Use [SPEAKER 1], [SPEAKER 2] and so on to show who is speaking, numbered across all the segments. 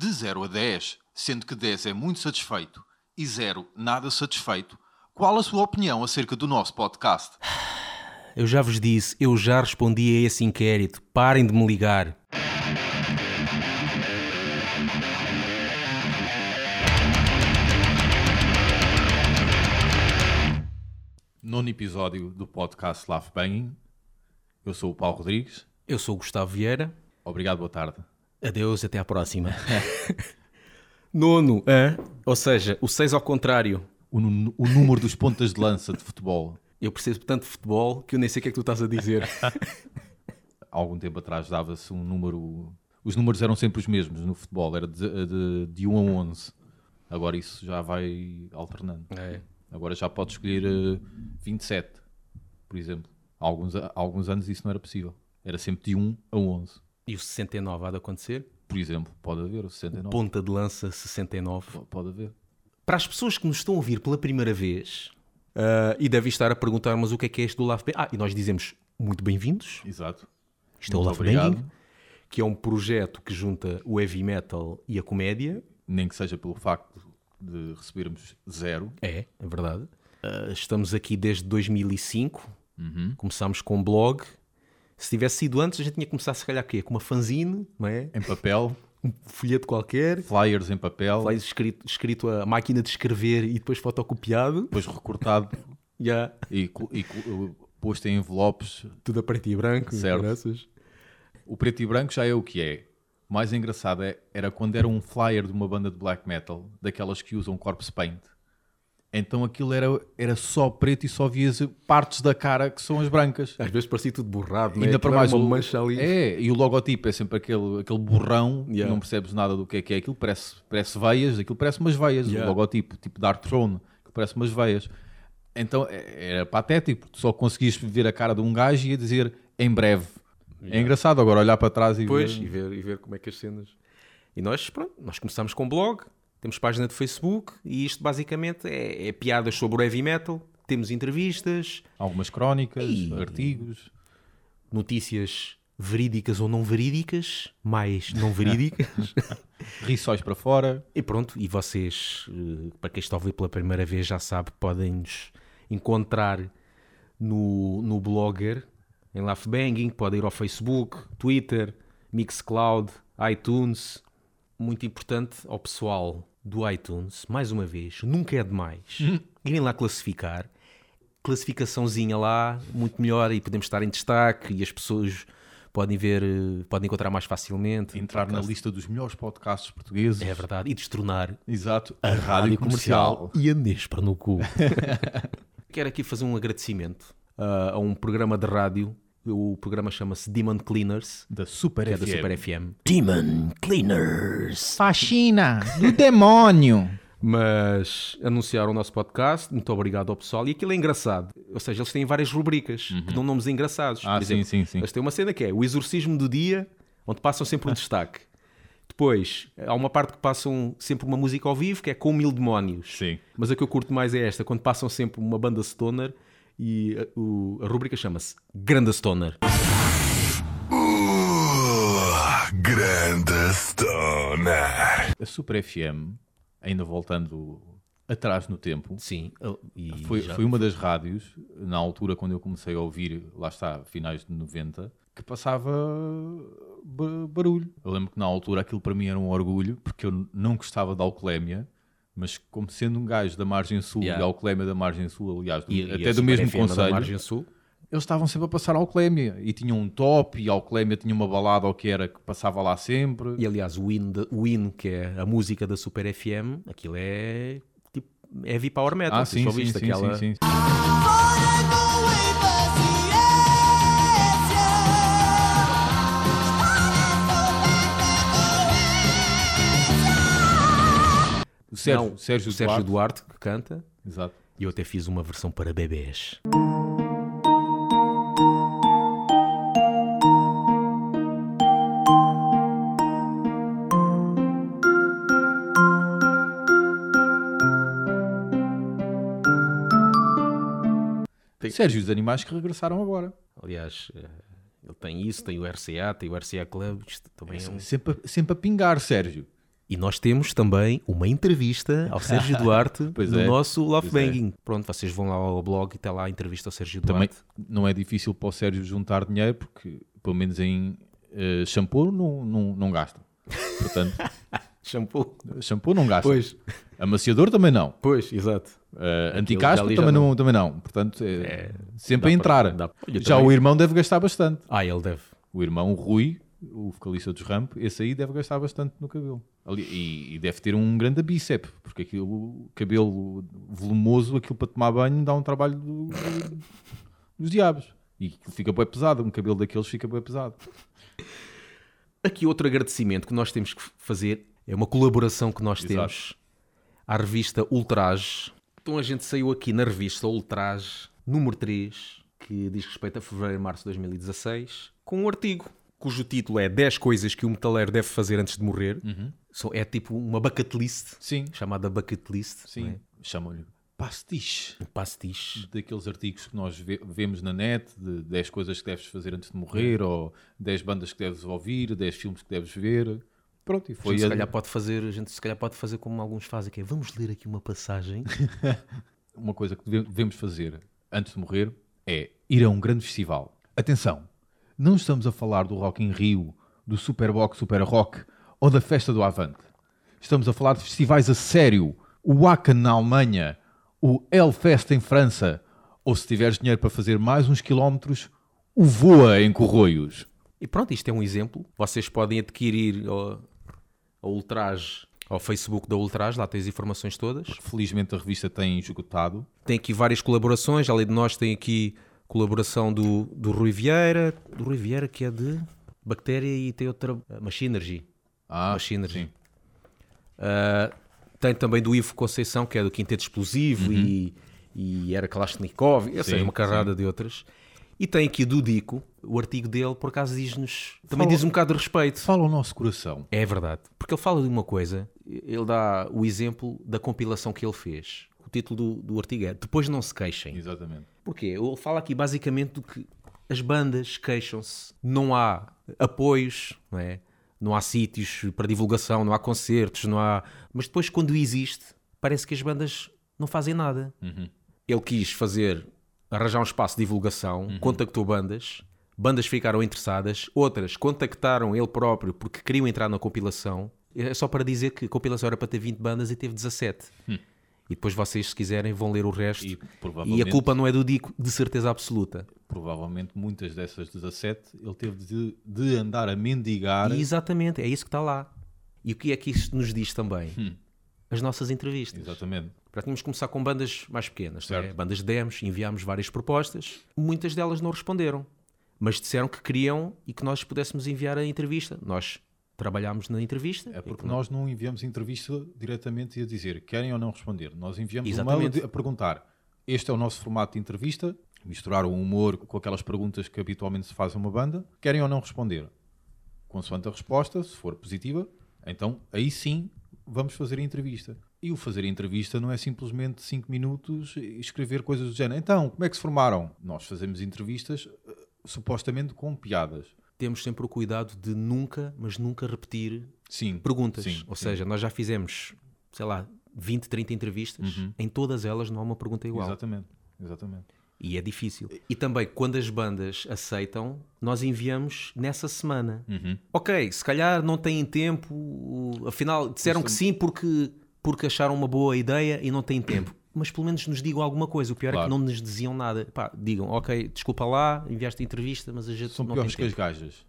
[SPEAKER 1] De 0 a 10, sendo que 10 é muito satisfeito e 0 nada satisfeito, qual a sua opinião acerca do nosso podcast?
[SPEAKER 2] Eu já vos disse, eu já respondi a esse inquérito. Parem de me ligar.
[SPEAKER 1] Nono episódio do podcast Laugh Banging. Eu sou o Paulo Rodrigues.
[SPEAKER 2] Eu sou o Gustavo Vieira.
[SPEAKER 1] Obrigado, boa tarde.
[SPEAKER 2] Adeus, até à próxima. Nono, hã? ou seja, o 6 ao contrário.
[SPEAKER 1] O, o número dos pontas de lança de futebol.
[SPEAKER 2] Eu percebo tanto de futebol que eu nem sei o que é que tu estás a dizer.
[SPEAKER 1] Há algum tempo atrás dava-se um número. Os números eram sempre os mesmos no futebol, era de, de, de 1 a 11. Agora isso já vai alternando.
[SPEAKER 2] É.
[SPEAKER 1] Agora já pode escolher eh, 27, por exemplo. Há alguns, há alguns anos isso não era possível. Era sempre de 1 a 11.
[SPEAKER 2] E o 69 há de acontecer?
[SPEAKER 1] Por exemplo, pode haver o 69.
[SPEAKER 2] Ponta de lança 69.
[SPEAKER 1] P- Pode haver.
[SPEAKER 2] Para as pessoas que nos estão a ouvir pela primeira vez ah, e devem estar a perguntar, mas o que é que é este do Bang? Ah, e nós dizemos muito bem-vindos.
[SPEAKER 1] Exato.
[SPEAKER 2] Isto é o
[SPEAKER 1] obrigado.
[SPEAKER 2] Banging, que é um projeto que junta o heavy metal e a comédia.
[SPEAKER 1] Nem que seja pelo facto de recebermos zero.
[SPEAKER 2] É, é verdade. Ah, estamos aqui desde 2005.
[SPEAKER 1] Uhum.
[SPEAKER 2] Começámos com um blog. Se tivesse sido antes, a gente tinha começado, se calhar, quê? com uma fanzine, não é?
[SPEAKER 1] Em papel,
[SPEAKER 2] Um folheto qualquer.
[SPEAKER 1] flyers em papel,
[SPEAKER 2] Lá escrito, escrito a máquina de escrever e depois fotocopiado.
[SPEAKER 1] depois recortado
[SPEAKER 2] Já,
[SPEAKER 1] e, e co- posto em envelopes.
[SPEAKER 2] tudo a preto e branco.
[SPEAKER 1] Certo.
[SPEAKER 2] graças.
[SPEAKER 1] O preto e branco já é o que é. O mais engraçado é, era quando era um flyer de uma banda de black metal, daquelas que usam corpse paint. Então aquilo era, era só preto e só vias partes da cara que são as brancas.
[SPEAKER 2] Às vezes parecia tudo borrado, né?
[SPEAKER 1] Ainda para
[SPEAKER 2] Aquilo
[SPEAKER 1] mais
[SPEAKER 2] uma
[SPEAKER 1] o-
[SPEAKER 2] mancha ali.
[SPEAKER 1] É, e o logotipo é sempre aquele, aquele borrão,
[SPEAKER 2] Yeah.
[SPEAKER 1] não percebes nada do que é que é aquilo, parece, parece veias, aquilo parece umas veias,
[SPEAKER 2] Yeah.
[SPEAKER 1] o logotipo, tipo Dark Throne, que parece umas veias. Então é- era patético, porque só conseguias ver a cara de um gajo e ia dizer em breve. É engraçado agora olhar para trás e
[SPEAKER 2] Depois,
[SPEAKER 1] ver.
[SPEAKER 2] e ver, e ver como é que as cenas. E nós, pronto, nós começámos com blog, temos página de Facebook e isto basicamente é, é piadas sobre o heavy metal. Temos entrevistas,
[SPEAKER 1] Algumas crónicas,
[SPEAKER 2] Ih.
[SPEAKER 1] artigos.
[SPEAKER 2] notícias verídicas ou não verídicas, mais não verídicas.
[SPEAKER 1] Riçóis para fora.
[SPEAKER 2] e pronto, e vocês, eh, para quem está a ouvir pela primeira vez, já sabe, podem nos encontrar no, no Blogger, em Laughbanging, podem ir ao Facebook, Twitter, Mixcloud, iTunes. Muito importante ao pessoal do iTunes, mais uma vez, nunca é demais irem lá classificar. Classificaçãozinha lá, muito melhor, e podemos estar em destaque e as pessoas podem ver, eh, podem encontrar mais facilmente.
[SPEAKER 1] Entrar na lista dos melhores podcasts portugueses.
[SPEAKER 2] É verdade, e destronar
[SPEAKER 1] Exato. A,
[SPEAKER 2] Rádio Comercial e a Nespra no cu. Quero aqui fazer um agradecimento ah, a um programa de rádio. O programa chama-se Demon Cleaners,
[SPEAKER 1] Da Super
[SPEAKER 2] que é da
[SPEAKER 1] FM.
[SPEAKER 2] Super FM. Demon Cleaners!
[SPEAKER 1] Faxina do demónio.
[SPEAKER 2] Mas anunciaram o nosso podcast, muito obrigado ao pessoal. E aquilo é engraçado. Ou seja, eles têm várias rubricas que dão nomes engraçados.
[SPEAKER 1] Ah,
[SPEAKER 2] Por
[SPEAKER 1] sim, sim, sim.
[SPEAKER 2] Eles têm uma cena que é o exorcismo do dia, onde passam sempre um destaque. Depois, há uma parte que passam sempre uma música ao vivo, que é com mil demónios.
[SPEAKER 1] Sim.
[SPEAKER 2] Mas a que eu curto mais é esta, quando passam sempre uma banda stoner e a, o- a rubrica chama-se Grande Stoner.
[SPEAKER 3] Grande Stoner.
[SPEAKER 1] A Super FM, ainda voltando atrás no tempo,
[SPEAKER 2] Sim. E
[SPEAKER 1] foi,
[SPEAKER 2] já-
[SPEAKER 1] foi uma das rádios, na altura quando eu comecei a ouvir, lá está, finais de 90, que passava ba- barulho. Eu lembro que na altura aquilo para mim era um orgulho, porque eu não gostava da alcoolemia, mas como sendo um gajo da margem sul
[SPEAKER 2] Yeah.
[SPEAKER 1] e alcoolemia da margem sul, aliás, do-
[SPEAKER 2] e- e
[SPEAKER 1] até do
[SPEAKER 2] Super
[SPEAKER 1] mesmo conselho,
[SPEAKER 2] Margem Sul.
[SPEAKER 1] eles estavam sempre a passar alcoolemia e tinham um top e a alcoolemia tinha uma balada ou que era que passava lá sempre.
[SPEAKER 2] E aliás, o Win, de- o Win, que é a música da Super FM, aquilo é tipo heavy power metal.
[SPEAKER 1] Ah, sim,
[SPEAKER 2] só
[SPEAKER 1] sim,
[SPEAKER 2] viste
[SPEAKER 1] sim,
[SPEAKER 2] aquela...
[SPEAKER 1] sim, sim. O Sérgio,
[SPEAKER 2] Não,
[SPEAKER 1] Sérgio,
[SPEAKER 2] o Sérgio
[SPEAKER 1] Duarte.
[SPEAKER 2] Duarte que canta.
[SPEAKER 1] Exato.
[SPEAKER 2] E eu até fiz uma versão para bebés.
[SPEAKER 1] Sérgio, os animais que regressaram agora.
[SPEAKER 2] Aliás, eh, ele tem isso, tem o RCA, tem o RCA Club. Isto também é um...
[SPEAKER 1] Sempre, sempre a pingar, Sérgio.
[SPEAKER 2] E nós temos também uma entrevista ao Sérgio Duarte no
[SPEAKER 1] é,
[SPEAKER 2] nosso Love
[SPEAKER 1] é.
[SPEAKER 2] Banging. Pronto, vocês vão lá ao blog e está lá a entrevista ao Sérgio
[SPEAKER 1] Também
[SPEAKER 2] Duarte.
[SPEAKER 1] não é difícil para o Sérgio juntar dinheiro, porque pelo menos em eh, shampoo não, não, não gasta. Portanto,
[SPEAKER 2] Shampoo.
[SPEAKER 1] shampoo não gasta.
[SPEAKER 2] Pois,
[SPEAKER 1] Amaciador também não.
[SPEAKER 2] pois, exato.
[SPEAKER 1] Uh, anticaspa
[SPEAKER 2] ali já
[SPEAKER 1] também
[SPEAKER 2] não.
[SPEAKER 1] não. também não. Portanto, é, sempre
[SPEAKER 2] dá
[SPEAKER 1] a entrar. Já
[SPEAKER 2] também-
[SPEAKER 1] o irmão deve gastar bastante.
[SPEAKER 2] Ah, ele deve.
[SPEAKER 1] O irmão Rui, o vocalista dos Ramp, esse aí deve gastar bastante no cabelo. Ali- e, e deve ter um grande bíceps, porque aquilo, cabelo volumoso, aquilo para tomar banho dá um trabalho do- do- dos diabos. E fica bem pesado, um cabelo daqueles fica bem pesado.
[SPEAKER 2] Aqui outro agradecimento que nós temos que fazer é uma colaboração que nós
[SPEAKER 1] Exato.
[SPEAKER 2] temos à revista Ultraje. Então a gente saiu aqui na revista Ultraje, número 3, que diz respeito a fevereiro e março de 2016, com um artigo cujo título é 10 coisas que o metaleiro deve fazer antes de morrer. São- É tipo uma bucket list,
[SPEAKER 1] Sim,
[SPEAKER 2] chamada bucket list.
[SPEAKER 1] sim.
[SPEAKER 2] é?
[SPEAKER 1] Chamam-lhe pastiche.
[SPEAKER 2] Um pastiche.
[SPEAKER 1] daqueles artigos que nós ve- vemos na net, de 10 coisas que deves fazer antes de morrer, ou 10 bandas que deves ouvir, 10 filmes que deves ver. Pronto, e
[SPEAKER 2] A
[SPEAKER 1] foi
[SPEAKER 2] gente, se
[SPEAKER 1] a-
[SPEAKER 2] calhar pode fazer, a gente se calhar pode fazer como alguns fazem, que é vamos ler aqui uma passagem.
[SPEAKER 1] uma coisa que deve- devemos fazer antes de morrer é ir a um grande festival. Atenção, não estamos a falar do Rock in Rio, do Superbox Super Rock ou da Festa do Avante. Estamos a falar de festivais a sério. O Wacken na Alemanha, o Hellfest em França, ou se tiveres dinheiro para fazer mais uns quilómetros, o Voa em Corroios.
[SPEAKER 2] E pronto, isto é um exemplo. Vocês podem adquirir ao Ultraje, ao Facebook da Ultraje, lá tem as informações todas.
[SPEAKER 1] Felizmente a revista tem esgotado.
[SPEAKER 2] Tem aqui várias colaborações, além de nós tem aqui colaboração do, do Rui Vieira, do Rui Vieira que é de Bactéria e tem outra, a Machinergy.
[SPEAKER 1] Ah,
[SPEAKER 2] Machinery.
[SPEAKER 1] sim.
[SPEAKER 2] Uh, tem também do Ivo Conceição, que é do Quinteto Explosivo e, e era Kalashnikov,
[SPEAKER 1] Uhum. Sim,
[SPEAKER 2] uma carrada de outras. E tem aqui do Dico, o artigo dele, por acaso diz-nos, também
[SPEAKER 1] Fala-
[SPEAKER 2] diz um bocado de respeito.
[SPEAKER 1] Fala ao nosso coração.
[SPEAKER 2] É verdade, porque ele fala de uma coisa, ele dá o exemplo da compilação que ele fez. O título do, do artigo é Depois não se queixem.
[SPEAKER 1] Exatamente.
[SPEAKER 2] Porquê? Ele fala aqui basicamente do que as bandas queixam-se, não há apoios, não é? Não há sítios para divulgação, não há concertos, não há. Mas depois, quando existe, parece que as bandas não fazem nada. Ele quis fazer, arranjar um espaço de divulgação, contactou bandas, bandas ficaram interessadas, outras contactaram ele próprio porque queriam entrar na compilação. É só para dizer que a compilação era para ter 20 bandas e teve 17. E depois vocês, se quiserem, vão ler o resto.
[SPEAKER 1] E
[SPEAKER 2] E, a culpa não é do Dico, de certeza absoluta.
[SPEAKER 1] provavelmente muitas dessas 17 ele teve de, de andar a mendigar.
[SPEAKER 2] E exatamente, é isso que está lá. E o que é que isto nos diz também? As nossas entrevistas.
[SPEAKER 1] Exatamente.
[SPEAKER 2] Para tínhamos começar com bandas mais pequenas, é? Bandas de demos, enviámos várias propostas, muitas delas não responderam, mas disseram que queriam e que nós pudéssemos enviar a entrevista. Nós trabalhámos na entrevista.
[SPEAKER 1] É porque
[SPEAKER 2] que
[SPEAKER 1] nós não enviamos entrevista diretamente a dizer querem ou não responder. Nós enviamos um mail
[SPEAKER 2] Exatamente.
[SPEAKER 1] a di- a perguntar este é o nosso formato de entrevista, misturar o humor com aquelas perguntas que habitualmente se faz a uma banda, querem ou não responder. Consoante a resposta, se for positiva, então aí sim vamos fazer a entrevista. E o fazer a entrevista não é simplesmente 5 minutos e escrever coisas do género. Então, como é que se formaram? Nós fazemos entrevistas eh, supostamente com piadas.
[SPEAKER 2] Temos sempre o cuidado de nunca, mas nunca repetir
[SPEAKER 1] Sim.
[SPEAKER 2] perguntas.
[SPEAKER 1] Sim,
[SPEAKER 2] Ou
[SPEAKER 1] sim.
[SPEAKER 2] seja, nós já fizemos, sei lá, 20, 30 entrevistas, em todas elas não há uma pergunta igual.
[SPEAKER 1] Exatamente. Exatamente.
[SPEAKER 2] E é difícil. E também, quando as bandas aceitam, nós enviamos nessa semana.
[SPEAKER 1] Uhum.
[SPEAKER 2] Ok, se calhar não têm tempo, afinal disseram que sim porque, porque acharam uma boa ideia e não têm tempo. Mas pelo menos nos digam alguma coisa. O pior é
[SPEAKER 1] Claro.
[SPEAKER 2] que não nos diziam nada. Pá, digam, ok, desculpa lá, enviaste a entrevista, mas a gente
[SPEAKER 1] São
[SPEAKER 2] não
[SPEAKER 1] piores que
[SPEAKER 2] tem
[SPEAKER 1] as
[SPEAKER 2] tempo.
[SPEAKER 1] gajas.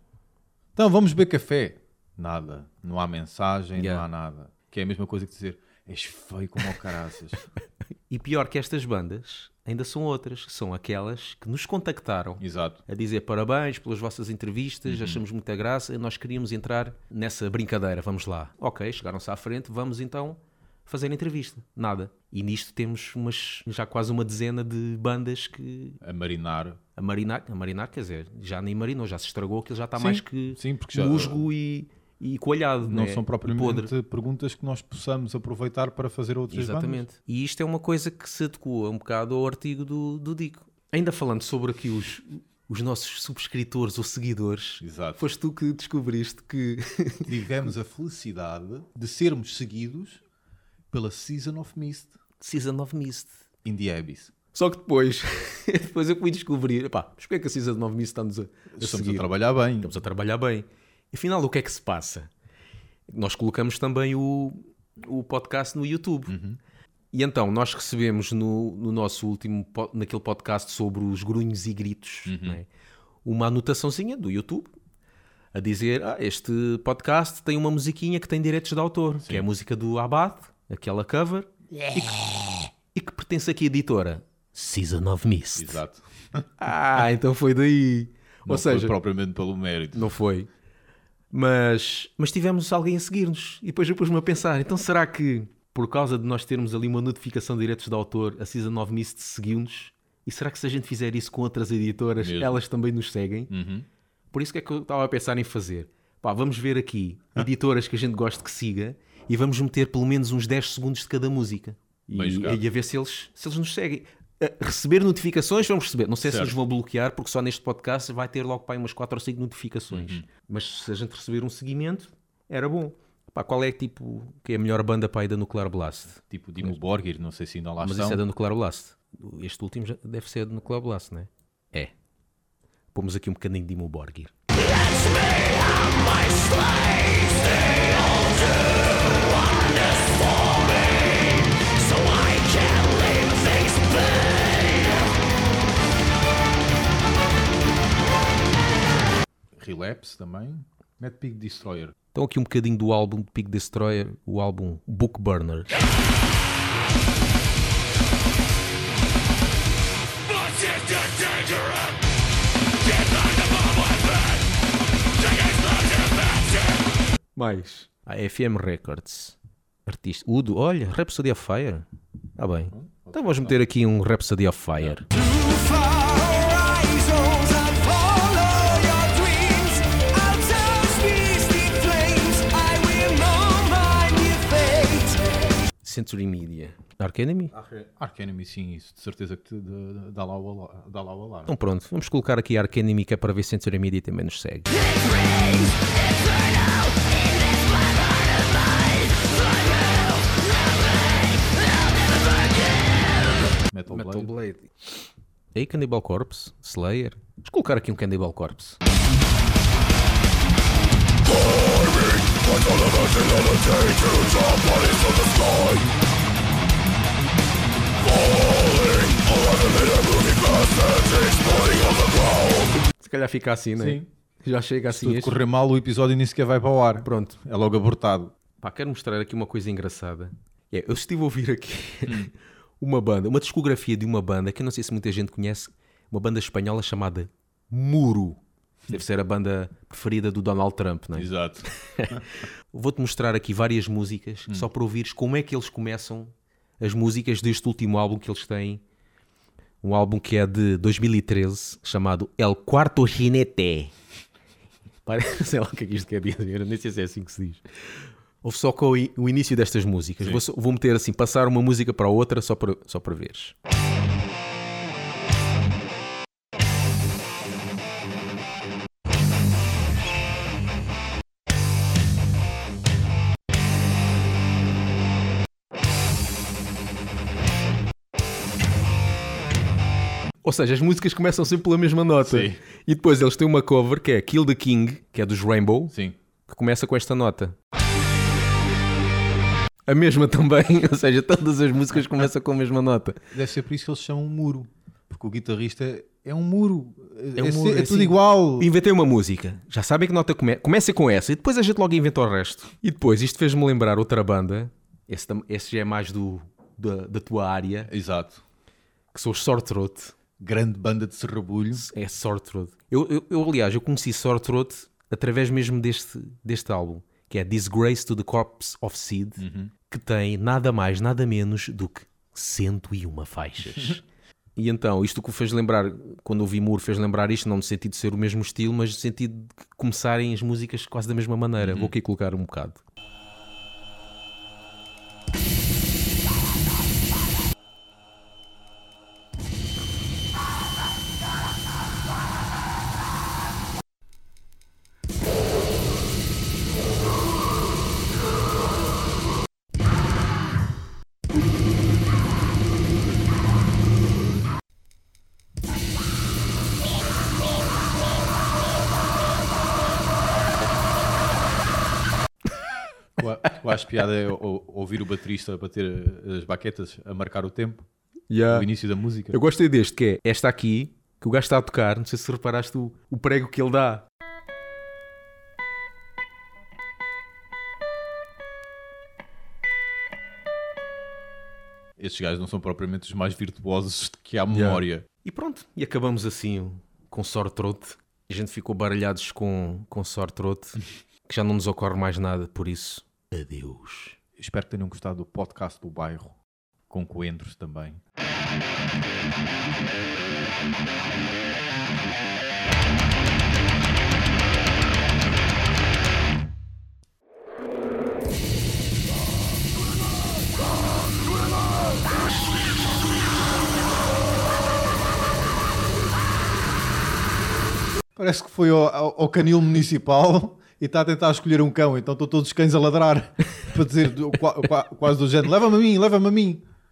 [SPEAKER 1] Então vamos beber café. Nada. Não há mensagem,
[SPEAKER 2] Yeah.
[SPEAKER 1] não há nada. Que é a mesma coisa que dizer és feio como o caraças.
[SPEAKER 2] E pior que estas bandas, ainda são outras, que são aquelas que nos contactaram
[SPEAKER 1] Exato.
[SPEAKER 2] a dizer parabéns pelas vossas entrevistas,
[SPEAKER 1] Uhum.
[SPEAKER 2] achamos muita graça, nós queríamos entrar nessa brincadeira, vamos lá. Ok, chegaram-se à frente, vamos então fazer a entrevista. Nada. E nisto temos umas, já quase uma dezena de bandas que
[SPEAKER 1] A marinar.
[SPEAKER 2] a marinar, a marinar quer dizer, já nem marinou, já se estragou, aquilo já está
[SPEAKER 1] Sim,
[SPEAKER 2] mais que
[SPEAKER 1] sim, já-
[SPEAKER 2] musgo e, e coalhado.
[SPEAKER 1] Não
[SPEAKER 2] né?
[SPEAKER 1] são propriamente
[SPEAKER 2] podre.
[SPEAKER 1] perguntas que nós possamos aproveitar para fazer outras bandas.
[SPEAKER 2] Exatamente. E isto é uma coisa que se adequa um bocado ao artigo do, do Dico. Ainda falando sobre aqui os, os nossos subscritores ou seguidores,
[SPEAKER 1] Exato.
[SPEAKER 2] foste tu que descobriste que
[SPEAKER 1] Tivemos a felicidade de sermos seguidos pela Season of Mist
[SPEAKER 2] Season of Mist.
[SPEAKER 1] in the Abyss.
[SPEAKER 2] Só que depois, depois eu fui descobrir, pá, mas porquê é que a Season of Mist está-nos a, a
[SPEAKER 1] Estamos
[SPEAKER 2] seguir?
[SPEAKER 1] a trabalhar bem.
[SPEAKER 2] Estamos a trabalhar bem. Afinal, o que é que se passa? Nós colocamos também o, o podcast no YouTube. E então, nós recebemos no, no nosso último, naquele podcast sobre os grunhos e gritos, não é? uma anotaçãozinha do YouTube a dizer, ah, este podcast tem uma musiquinha que tem direitos de autor, que é a música do Abad, aquela cover, e, que, e que pertence aqui à editora. Season of Mist.
[SPEAKER 1] Exato.
[SPEAKER 2] Ah, então foi daí.
[SPEAKER 1] Não
[SPEAKER 2] Ou seja,
[SPEAKER 1] foi propriamente pelo mérito.
[SPEAKER 2] não foi. Mas, mas tivemos alguém a seguir-nos. E depois eu pus-me a pensar: então será que por causa de nós termos ali uma notificação de direitos de autor, a Season 9 Mist seguiu-nos? E será que se a gente fizer isso com outras editoras,
[SPEAKER 1] Mesmo.
[SPEAKER 2] elas também nos seguem?
[SPEAKER 1] Uhum.
[SPEAKER 2] Por isso que é que eu estava a pensar em fazer. Pá, vamos ver aqui editoras que a gente gosta que siga e vamos meter pelo menos uns 10 segundos de cada música.
[SPEAKER 1] Bem
[SPEAKER 2] E,
[SPEAKER 1] jogado.
[SPEAKER 2] e a ver se eles, se eles nos seguem. A receber notificações, vamos receber. Não sei se
[SPEAKER 1] Certo.
[SPEAKER 2] nos vão bloquear, porque só neste podcast vai ter logo pá, umas 4 ou 5 notificações.
[SPEAKER 1] Uhum.
[SPEAKER 2] Mas se a gente receber um seguimento, era bom. Pá, qual é tipo que é a melhor banda para aí da Nuclear Blast?
[SPEAKER 1] Tipo Dimo Borgir, não sei se ainda lá
[SPEAKER 2] Mas
[SPEAKER 1] estão.
[SPEAKER 2] isso é da Nuclear Blast. Este último já deve ser da Nuclear Blast, não é? É. Pomos aqui um bocadinho de Imo Borgir.
[SPEAKER 1] Relapse também. Mad Pig Destroyer.
[SPEAKER 2] Então aqui um bocadinho do álbum de Pig Destroyer, o álbum Book Burner. Mais. A FM Records. Artista. Udo, olha, Rhapsody of Fire. Está bem. Então vamos meter aqui um Rhapsody of Fire. Century Media. Dark Enemy?
[SPEAKER 1] Ark Enemy, sim, isso de certeza que te dá- dá lá o ala- dá lá o alarme.
[SPEAKER 2] Então pronto, vamos colocar aqui Ark Enemy que é para ver se Century Media também nos segue.
[SPEAKER 1] Metal,
[SPEAKER 2] Metal
[SPEAKER 1] Blade.
[SPEAKER 2] Blade. Aí Cannibal Corpse, Slayer. Vamos colocar aqui um Cannibal Corpse. Se calhar fica assim, não é?
[SPEAKER 1] Sim.
[SPEAKER 2] Já chega
[SPEAKER 1] Se
[SPEAKER 2] assim
[SPEAKER 1] tudo
[SPEAKER 2] este.
[SPEAKER 1] correr mal, o episódio nem sequer vai para o ar.
[SPEAKER 2] Pronto.
[SPEAKER 1] É logo abortado.
[SPEAKER 2] Pá, quero mostrar aqui uma coisa engraçada. É, eu estive a ouvir aqui uma banda, uma discografia de uma banda que eu não sei se muita gente conhece, uma banda espanhola chamada Muro. Deve ser a banda preferida do Donald Trump, não é?
[SPEAKER 1] Exato.
[SPEAKER 2] Vou-te mostrar aqui várias músicas, só para ouvires como é que eles começam as músicas deste último álbum que eles têm. Um álbum que é de 2013, chamado El Quarto Jinete. Parece, sei lá o que é que isto quer dizer, nem sei se é assim que se diz. Ouve só com o, início destas músicas. Vou, vou meter assim, passar uma música para a outra só para, só para veres. Ou seja, as músicas começam sempre pela mesma nota.
[SPEAKER 1] Sim.
[SPEAKER 2] E depois eles têm uma cover que é Kill the King, que é dos Rainbow,
[SPEAKER 1] Sim.
[SPEAKER 2] que começa com esta nota. A mesma também, ou seja, todas as músicas começam com a mesma nota.
[SPEAKER 1] Deve ser por isso que eles chamam um muro. Porque o guitarrista é um muro. É,
[SPEAKER 2] um
[SPEAKER 1] é
[SPEAKER 2] muro,
[SPEAKER 1] é
[SPEAKER 2] é
[SPEAKER 1] tudo
[SPEAKER 2] assim.
[SPEAKER 1] igual.
[SPEAKER 2] Inventei uma música, já sabem que nota come... começa com essa e depois a gente logo inventa o resto. E depois isto fez-me lembrar outra banda, esse, esse já é mais do, da, da tua área,
[SPEAKER 1] Exato.
[SPEAKER 2] que são os Sore Throat.
[SPEAKER 1] Grande banda de serrabulho.
[SPEAKER 2] É Sore Throat. Eu, eu, eu, aliás, eu conheci Sore Throat através mesmo deste, deste álbum, que é Disgrace to the Corpse of Seed, que tem nada mais, nada menos do que 101 faixas. e então, isto que o fez lembrar, quando ouvi Moore, fez lembrar isto, não no sentido de ser o mesmo estilo, mas no sentido de começarem as músicas quase da mesma maneira. Vou aqui colocar um bocado.
[SPEAKER 1] Eu acho piada é ou- ouvir o baterista a bater as baquetas a marcar o tempo,
[SPEAKER 2] Yeah.
[SPEAKER 1] o início da música.
[SPEAKER 2] Eu gostei deste, que é esta aqui, que o gajo está a tocar, não sei se reparaste o, o prego que ele dá.
[SPEAKER 1] Estes gajos não são propriamente os mais virtuosos que há
[SPEAKER 2] Yeah.
[SPEAKER 1] memória.
[SPEAKER 2] E pronto, e acabamos assim com sore throat. A gente ficou baralhados com, com sore throat, que já não nos ocorre mais nada, por isso, adeus.
[SPEAKER 1] Espero que tenham gostado do podcast do bairro, com coentros também. Parece que foi ao, ao- ao canil municipal e está a tentar escolher um cão, então estão todos os cães a ladrar para dizer quase do género: leva-me a mim, leva-me a mim.